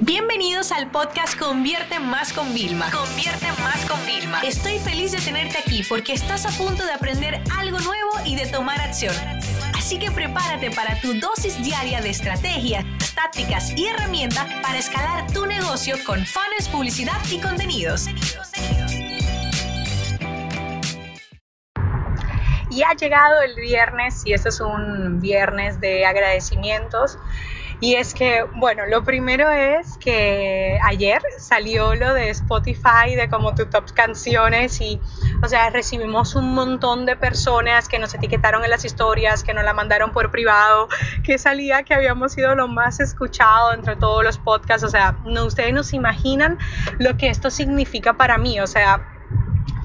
Bienvenidos al podcast Convierte Más con Vilma. Convierte Más con Vilma. Estoy feliz de tenerte aquí porque estás a punto de aprender algo nuevo y de tomar acción. Así que prepárate para tu dosis diaria de estrategias, tácticas y herramientas para escalar tu negocio con fans, publicidad y contenidos. Y ha llegado el viernes y este es un viernes de agradecimientos. Y es que, bueno, lo primero es que ayer salió lo de Spotify, de como tu top canciones y, o sea, recibimos un montón de personas que nos etiquetaron en las historias, que nos la mandaron por privado, que salía que habíamos sido lo más escuchado entre todos los podcasts, o sea, no, ustedes no se imaginan lo que esto significa para mí, o sea,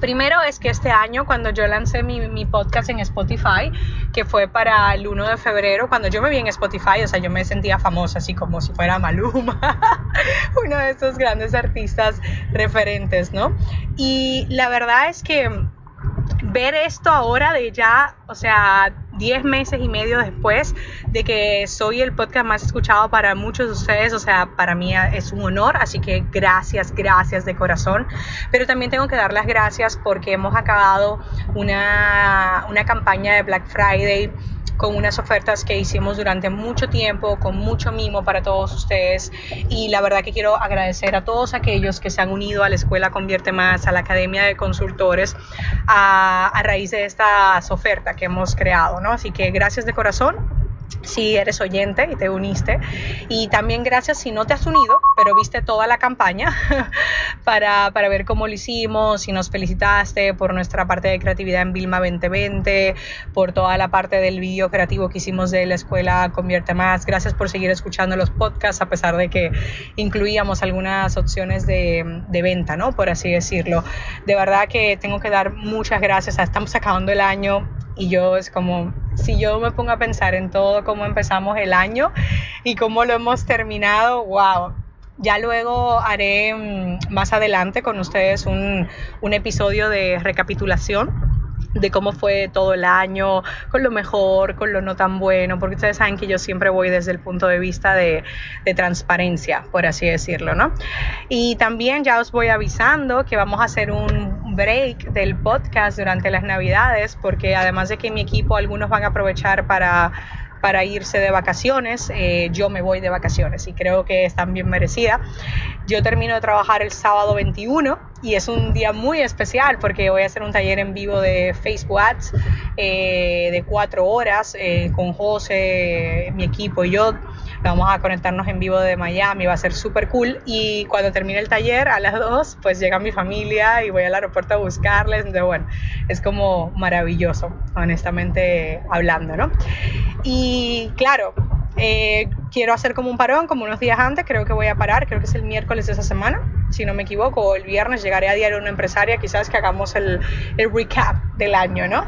Primero es que este año, cuando yo lancé mi, podcast en Spotify, que fue para el 1 de febrero, cuando yo me vi en Spotify, o sea, yo me sentía famosa, así como si fuera Maluma, uno de esos grandes artistas referentes, ¿no? Y la verdad es que ver esto ahora de ya, o sea, 10 meses y medio después de que soy el podcast más escuchado para muchos de ustedes, o sea, para mí es un honor, así que gracias, gracias de corazón. Pero también tengo que dar las gracias porque hemos acabado una, una campaña de Black Friday con unas ofertas que hicimos durante mucho tiempo, con mucho mimo para todos ustedes. Y la verdad que quiero agradecer a todos aquellos que se han unido a la Escuela Convierte Más, a la Academia de Consultores, a, raíz de estas ofertas que hemos creado. ¿no? Así que gracias de corazón si eres oyente y te uniste. Y también gracias si no te has unido, pero viste toda la campaña para, para, ver cómo lo hicimos, si nos felicitaste por nuestra parte de creatividad en Vilma 2020, por toda la parte del vídeo creativo que hicimos de la escuela Convierte Más. Gracias por seguir escuchando los podcasts, a pesar de que incluíamos algunas opciones de, de venta, ¿no? Por así decirlo. De verdad que tengo que dar muchas gracias. Estamos acabando el año y yo es como, si yo me pongo a pensar en todo cómo empezamos el año y cómo lo hemos terminado, wow. Ya luego haré mm, más adelante con ustedes un, un episodio de recapitulación de cómo fue todo el año, con lo mejor, con lo no tan bueno, porque ustedes saben que yo siempre voy desde el punto de vista de, de, transparencia, por así decirlo, ¿no? Y también ya os voy avisando que vamos a hacer un break del podcast durante las navidades, porque además de que mi equipo, algunos van a aprovechar para para irse de vacaciones. Eh, yo me voy de vacaciones y creo que es también merecida. Yo termino de trabajar el sábado 21 y es un día muy especial porque voy a hacer un taller en vivo de Facebook Ads eh, de cuatro horas eh, con José, mi equipo y yo. Vamos a conectarnos en vivo de Miami, va a ser súper cool. Y cuando termine el taller a las dos, pues llega mi familia y voy al aeropuerto a buscarles. Entonces, bueno, es como maravilloso, honestamente hablando, ¿no? Y claro, eh, quiero hacer como un parón, como unos días antes, creo que voy a parar, creo que es el miércoles de esa semana, si no me equivoco, o el viernes llegaré a Diario Una Empresaria, quizás que hagamos el, el recap del año, ¿no?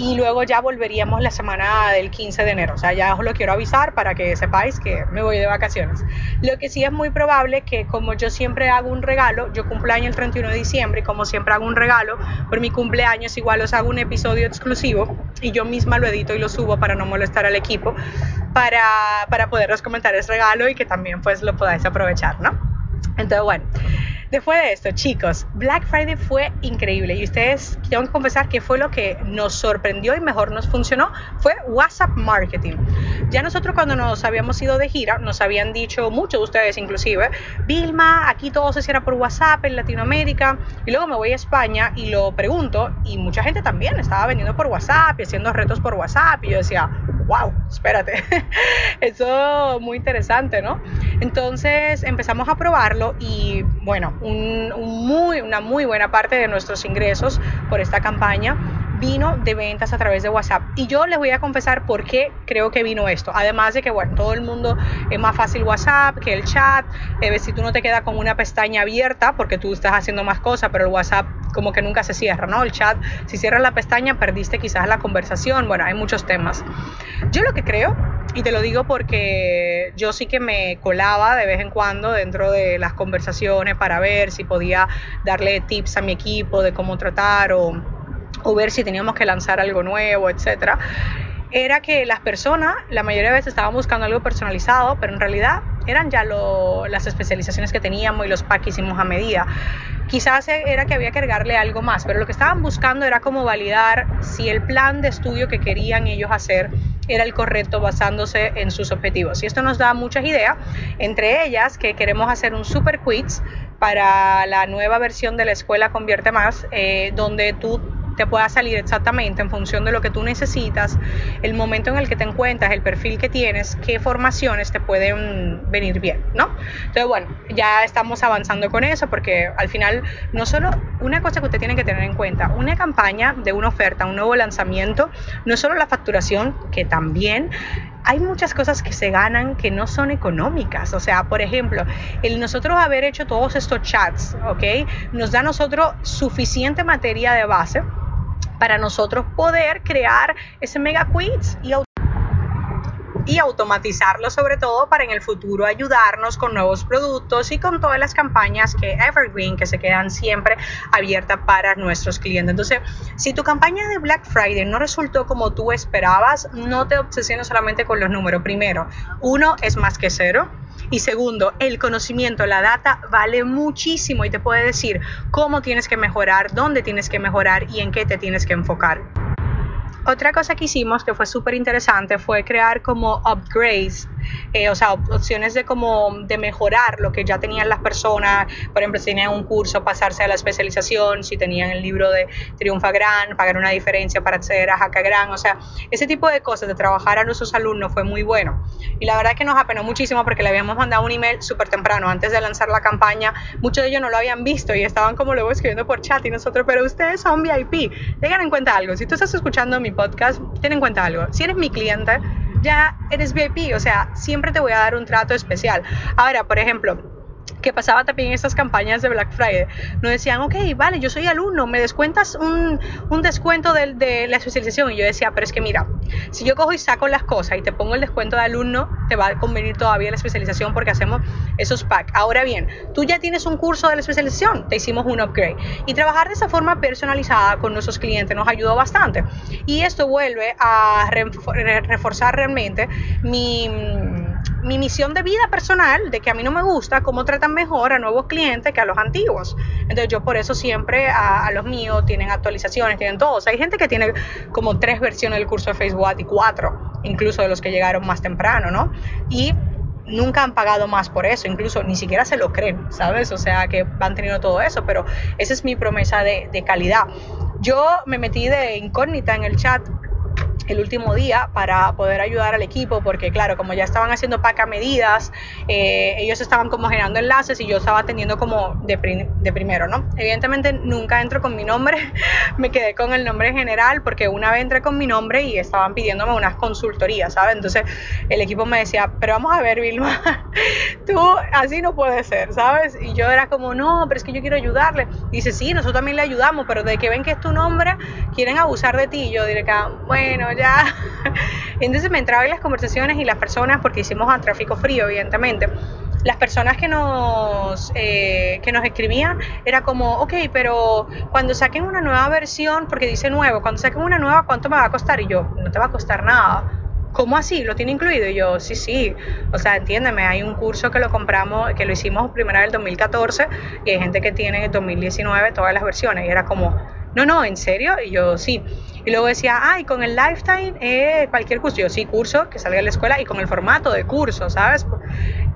Y luego ya volveríamos la semana del 15 de enero. O sea, ya os lo quiero avisar para que sepáis que me voy de vacaciones. Lo que sí es muy probable que como yo siempre hago un regalo, yo cumpleaños el 31 de diciembre y como siempre hago un regalo, por mi cumpleaños igual os hago un episodio exclusivo y yo misma lo edito y lo subo para no molestar al equipo, para, para poderos comentar ese regalo y que también pues lo podáis aprovechar, ¿no? Entonces, bueno. Después de esto, chicos, Black Friday fue increíble y ustedes tengo que confesar que fue lo que nos sorprendió y mejor nos funcionó, fue WhatsApp Marketing. Ya nosotros cuando nos habíamos ido de gira, nos habían dicho muchos de ustedes inclusive, Vilma, aquí todo se cierra por WhatsApp en Latinoamérica y luego me voy a España y lo pregunto y mucha gente también estaba vendiendo por WhatsApp y haciendo retos por WhatsApp y yo decía, wow, espérate, eso muy interesante, ¿no? Entonces empezamos a probarlo y bueno, una muy buena parte de nuestros ingresos por esta campaña vino de ventas a través de WhatsApp. Y yo les voy a confesar por qué creo que vino esto. Además de que, bueno, todo el mundo es más fácil WhatsApp que el chat. Eh, si tú no te quedas con una pestaña abierta porque tú estás haciendo más cosas, pero el WhatsApp como que nunca se cierra, ¿no? El chat, si cierras la pestaña, perdiste quizás la conversación. Bueno, hay muchos temas. Yo lo que creo, y te lo digo porque yo sí que me colaba de vez en cuando dentro de las conversaciones para ver si podía darle tips a mi equipo de cómo tratar o, o ver si teníamos que lanzar algo nuevo, etcétera era que las personas, la mayoría de veces estaban buscando algo personalizado, pero en realidad eran ya las especializaciones que teníamos y los packs que hicimos a medida. Quizás era que había que agregarle algo más, pero lo que estaban buscando era como validar si el plan de estudio que querían ellos hacer era el correcto basándose en sus objetivos. Y esto nos da muchas ideas, entre ellas que queremos hacer un super quiz para la nueva versión de la escuela Convierte Más, eh, donde tú te pueda salir exactamente en función de lo que tú necesitas, el momento en el que te encuentras, el perfil que tienes, qué formaciones te pueden venir bien, ¿no? Entonces, bueno, ya estamos avanzando con eso porque al final no solo una cosa que usted tiene que tener en cuenta, una campaña de una oferta, un nuevo lanzamiento, no solo la facturación, que también hay muchas cosas que se ganan que no son económicas. O sea, por ejemplo, el nosotros haber hecho todos estos chats, ¿ok? Nos da a nosotros suficiente materia de base para nosotros poder crear ese mega quiz y y automatizarlo sobre todo para en el futuro ayudarnos con nuevos productos y con todas las campañas que Evergreen que se quedan siempre abiertas para nuestros clientes. Entonces, si tu campaña de Black Friday no resultó como tú esperabas, no te obsesiones solamente con los números. Primero, uno es más que cero. Y segundo, el conocimiento, la data vale muchísimo y te puede decir cómo tienes que mejorar, dónde tienes que mejorar y en qué te tienes que enfocar. Otra cosa que hicimos que fue súper interesante fue crear como upgrades eh, o sea, opciones de como de mejorar lo que ya tenían las personas, por ejemplo, si tenían un curso, pasarse a la especialización, si tenían el libro de Triunfa Gran, pagar una diferencia para acceder a Jaca Gran, o sea, ese tipo de cosas de trabajar a nuestros alumnos fue muy bueno. Y la verdad es que nos apenó muchísimo porque le habíamos mandado un email súper temprano, antes de lanzar la campaña, muchos de ellos no lo habían visto y estaban como luego escribiendo por chat y nosotros, pero ustedes son VIP, tengan en cuenta algo, si tú estás escuchando mi podcast, ten en cuenta algo, si eres mi cliente, ya eres VIP, o sea, siempre te voy a dar un trato especial. Ahora, por ejemplo, que pasaba también en estas campañas de Black Friday. Nos decían, ok, vale, yo soy alumno, me descuentas un, un descuento de, de, la especialización. Y yo decía, pero es que mira, si yo cojo y saco las cosas y te pongo el descuento de alumno, te va a convenir todavía la especialización porque hacemos esos packs. Ahora bien, tú ya tienes un curso de la especialización, te hicimos un upgrade. Y trabajar de esa forma personalizada con nuestros clientes nos ayudó bastante. Y esto vuelve a reforzar realmente mi mi misión de vida personal, de que a mí no me gusta cómo tratan mejor a nuevos clientes que a los antiguos. Entonces yo por eso siempre a, los míos tienen actualizaciones, tienen todos. hay gente que tiene como tres versiones del curso de Facebook y cuatro, incluso de los que llegaron más temprano, ¿no? Y nunca han pagado más por eso, incluso ni siquiera se lo creen, ¿sabes? O sea, que van teniendo todo eso, pero esa es mi promesa de calidad. Yo me metí de incógnita en el chat el último día para poder ayudar al equipo, porque claro, como ya estaban haciendo paca medidas, eh, ellos estaban como generando enlaces y yo estaba atendiendo como de, de, primero, ¿no? Evidentemente nunca entro con mi nombre, me quedé con el nombre general porque una vez entré con mi nombre y estaban pidiéndome unas consultorías, ¿sabes? Entonces el equipo me decía, pero vamos a ver, Vilma, tú así no puede ser, ¿sabes? Y yo era como, no, pero es que yo quiero ayudarle. dice, sí, nosotros también le ayudamos, pero de que ven que es tu nombre, quieren abusar de ti. Y yo diré, bueno, ya. Entonces me entraba en las conversaciones y las personas, porque hicimos a tráfico frío, evidentemente, las personas que nos, eh, que nos escribían era como, ok, pero cuando saquen una nueva versión, porque dice nuevo, cuando saquen una nueva, ¿cuánto me va a costar? Y yo, no te va a costar nada. ¿Cómo así? ¿Lo tiene incluido? Y yo, sí, sí. O sea, entiéndeme, hay un curso que lo compramos, que lo hicimos primero en el 2014 y hay gente que tiene en el 2019 todas las versiones. Y era como, no, no, ¿en serio? Y yo, sí. Y luego decía, ay, con el lifetime, eh, cualquier curso. Yo, sí, curso, que salga de la escuela y con el formato de curso, ¿sabes?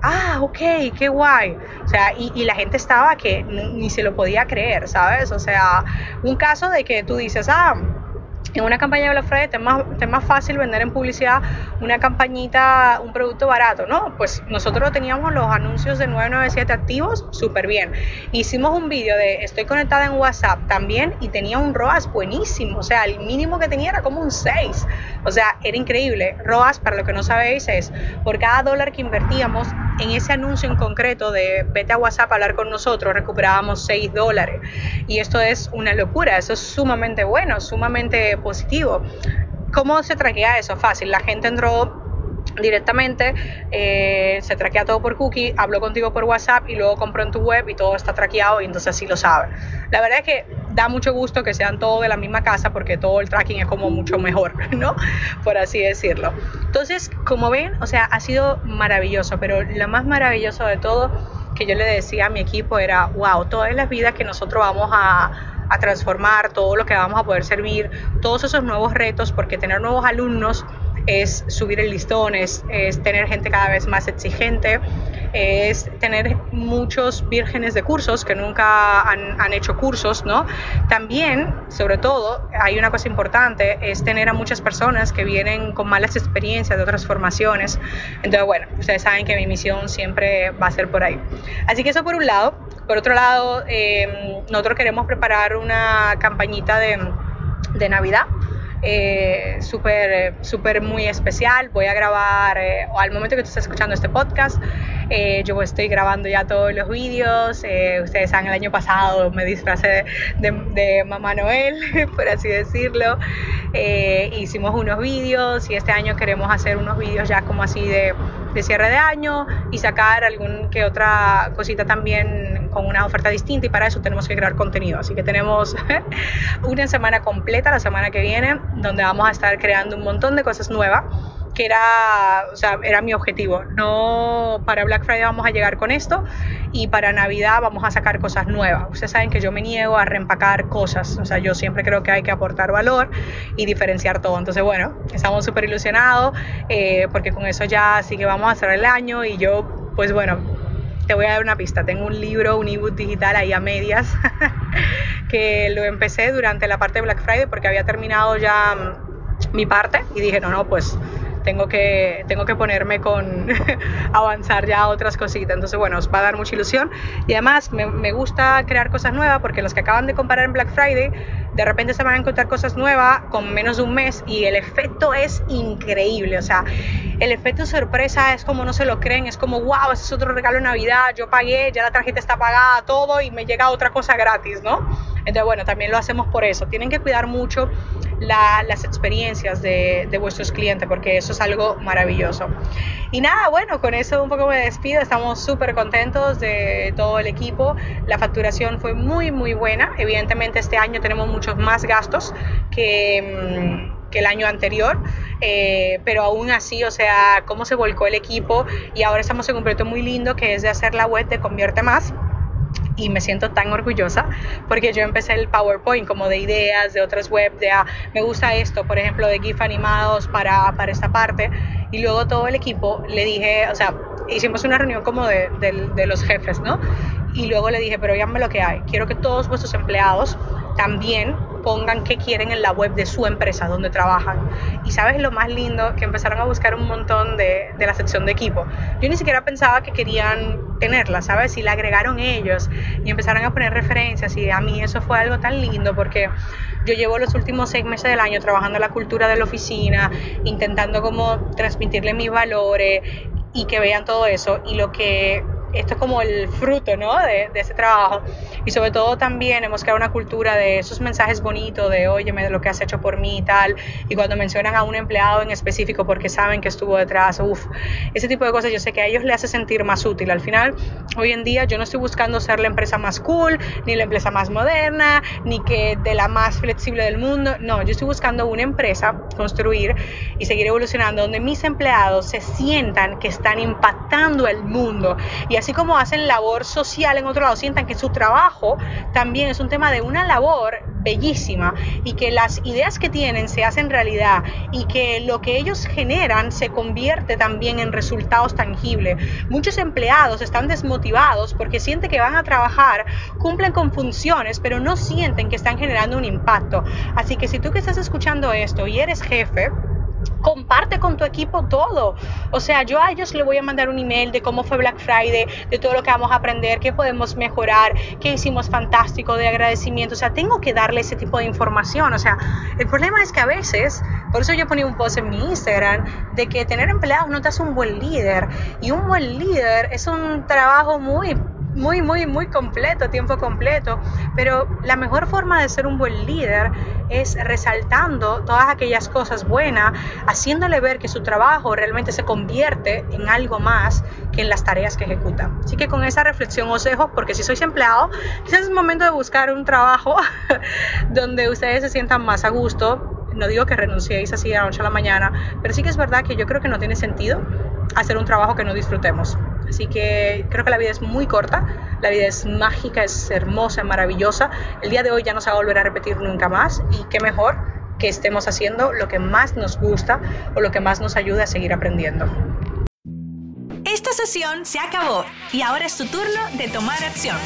Ah, ok, qué guay. O sea, y, y la gente estaba que ni se lo podía creer, ¿sabes? O sea, un caso de que tú dices, ah, en una campaña de Black Friday es más, es más fácil vender en publicidad una campañita, un producto barato, ¿no? Pues nosotros teníamos los anuncios de 997 activos súper bien. Hicimos un vídeo de estoy conectada en WhatsApp también y tenía un ROAS buenísimo, o sea, el mínimo que tenía era como un 6, o sea, era increíble. ROAS, para lo que no sabéis, es por cada dólar que invertíamos en ese anuncio en concreto de vete a WhatsApp a hablar con nosotros, recuperábamos 6 dólares. Y esto es una locura, eso es sumamente bueno, sumamente positivo. ¿Cómo se traquea eso? Fácil, la gente entró directamente, eh, se traquea todo por cookie, hablo contigo por WhatsApp y luego compro en tu web y todo está traqueado y entonces así lo sabe. La verdad es que da mucho gusto que sean todos de la misma casa porque todo el tracking es como mucho mejor, ¿no? Por así decirlo. Entonces, como ven, o sea, ha sido maravilloso, pero lo más maravilloso de todo que yo le decía a mi equipo era, wow, todas las vidas que nosotros vamos a a transformar, todo lo que vamos a poder servir, todos esos nuevos retos, porque tener nuevos alumnos es subir el listón, es, tener gente cada vez más exigente, es tener muchos vírgenes de cursos que nunca han, han, hecho cursos, ¿no? También, sobre todo, hay una cosa importante, es tener a muchas personas que vienen con malas experiencias de otras formaciones. Entonces, bueno, ustedes saben que mi misión siempre va a ser por ahí. Así que eso por un lado. Por otro lado, eh, nosotros queremos preparar una campañita de, de Navidad eh, súper, súper muy especial. Voy a grabar, eh, al momento que tú estás escuchando este podcast, eh, yo estoy grabando ya todos los vídeos. Eh, ustedes saben, el año pasado me disfracé de, de, Mamá Noel, por así decirlo. hicimos unos vídeos y este año queremos hacer unos vídeos ya como así de, de cierre de año y sacar algún que otra cosita también con una oferta distinta y para eso tenemos que crear contenido. Así que tenemos una semana completa la semana que viene donde vamos a estar creando un montón de cosas nuevas que era, o sea, era mi objetivo. No para Black Friday vamos a llegar con esto y para Navidad vamos a sacar cosas nuevas. Ustedes saben que yo me niego a reempacar cosas, o sea, yo siempre creo que hay que aportar valor y diferenciar todo. Entonces, bueno, estamos súper ilusionados eh, porque con eso ya sí que vamos a cerrar el año y yo, pues bueno, te voy a dar una pista. Tengo un libro, un ebook digital ahí a medias, que lo empecé durante la parte de Black Friday porque había terminado ya mm, mi parte y dije, no, no, pues tengo que, tengo que ponerme con avanzar ya a otras cositas. Entonces, bueno, os va a dar mucha ilusión. Y además me, me gusta crear cosas nuevas porque los que acaban de comprar en Black Friday, de repente se van a encontrar cosas nuevas con menos de un mes y el efecto es increíble. O sea, el efecto sorpresa es como no se lo creen, es como, wow, ese es otro regalo de Navidad, yo pagué, ya la tarjeta está pagada, todo y me llega otra cosa gratis, ¿no? Entonces, bueno, también lo hacemos por eso. Tienen que cuidar mucho las experiencias de, de, vuestros clientes porque eso es algo maravilloso. Y nada, bueno, con eso un poco me despido. Estamos súper contentos de todo el equipo. La facturación fue muy, muy buena. Evidentemente este año tenemos muchos más gastos que... Mm, que el año anterior, eh, pero aún así, o sea, cómo se volcó el equipo y ahora estamos en un proyecto muy lindo que es de hacer la web de Convierte Más y me siento tan orgullosa porque yo empecé el PowerPoint como de ideas de otras webs, de ah, me gusta esto, por ejemplo, de GIF animados para, para esta parte y luego todo el equipo le dije, o sea, hicimos una reunión como de, de, de los jefes, ¿no? Y luego le dije, pero díganme lo que hay, quiero que todos vuestros empleados también pongan qué quieren en la web de su empresa donde trabajan. Y sabes lo más lindo, que empezaron a buscar un montón de, de, la sección de equipo. Yo ni siquiera pensaba que querían tenerla, ¿sabes? Y la agregaron ellos y empezaron a poner referencias y a mí eso fue algo tan lindo porque yo llevo los últimos seis meses del año trabajando la cultura de la oficina, intentando como transmitirle mis valores y que vean todo eso y lo que esto es como el fruto ¿no? de, de, ese trabajo. Y sobre todo también hemos creado una cultura de esos mensajes bonitos de, óyeme, lo que has hecho por mí y tal. Y cuando mencionan a un empleado en específico porque saben que estuvo detrás, uff, ese tipo de cosas yo sé que a ellos les hace sentir más útil. Al final, hoy en día yo no estoy buscando ser la empresa más cool, ni la empresa más moderna, ni que de la más flexible del mundo. No, yo estoy buscando una empresa, construir y seguir evolucionando donde mis empleados se sientan que están impactando el mundo y así como hacen labor social en otro lado, sientan que su trabajo también es un tema de una labor bellísima y que las ideas que tienen se hacen realidad y que lo que ellos generan se convierte también en resultados tangibles. Muchos empleados están desmotivados porque sienten que van a trabajar, cumplen con funciones, pero no sienten que están generando un impacto. Así que si tú que estás escuchando esto y eres jefe, comparte con tu equipo todo. O sea, yo a ellos le voy a mandar un email de cómo fue Black Friday, de todo lo que vamos a aprender, qué podemos mejorar, qué hicimos fantástico, de agradecimiento. O sea, tengo que darle ese tipo de información. O sea, el problema es que a veces, por eso yo ponía un post en mi Instagram, de que tener empleados no te hace un buen líder. Y un buen líder es un trabajo muy muy, muy, muy completo, tiempo completo, pero la mejor forma de ser un buen líder es resaltando todas aquellas cosas buenas, haciéndole ver que su trabajo realmente se convierte en algo más que en las tareas que ejecuta. Así que con esa reflexión os dejo, porque si sois empleado, quizás es el momento de buscar un trabajo donde ustedes se sientan más a gusto. No digo que renunciéis así a la noche a la mañana, pero sí que es verdad que yo creo que no tiene sentido hacer un trabajo que no disfrutemos. Así que creo que la vida es muy corta, la vida es mágica, es hermosa, maravillosa. El día de hoy ya no se va a volver a repetir nunca más y qué mejor que estemos haciendo lo que más nos gusta o lo que más nos ayuda a seguir aprendiendo. Esta sesión se acabó y ahora es tu turno de tomar acción.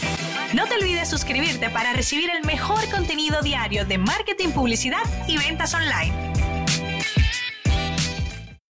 No te olvides suscribirte para recibir el mejor contenido diario de marketing, publicidad y ventas online.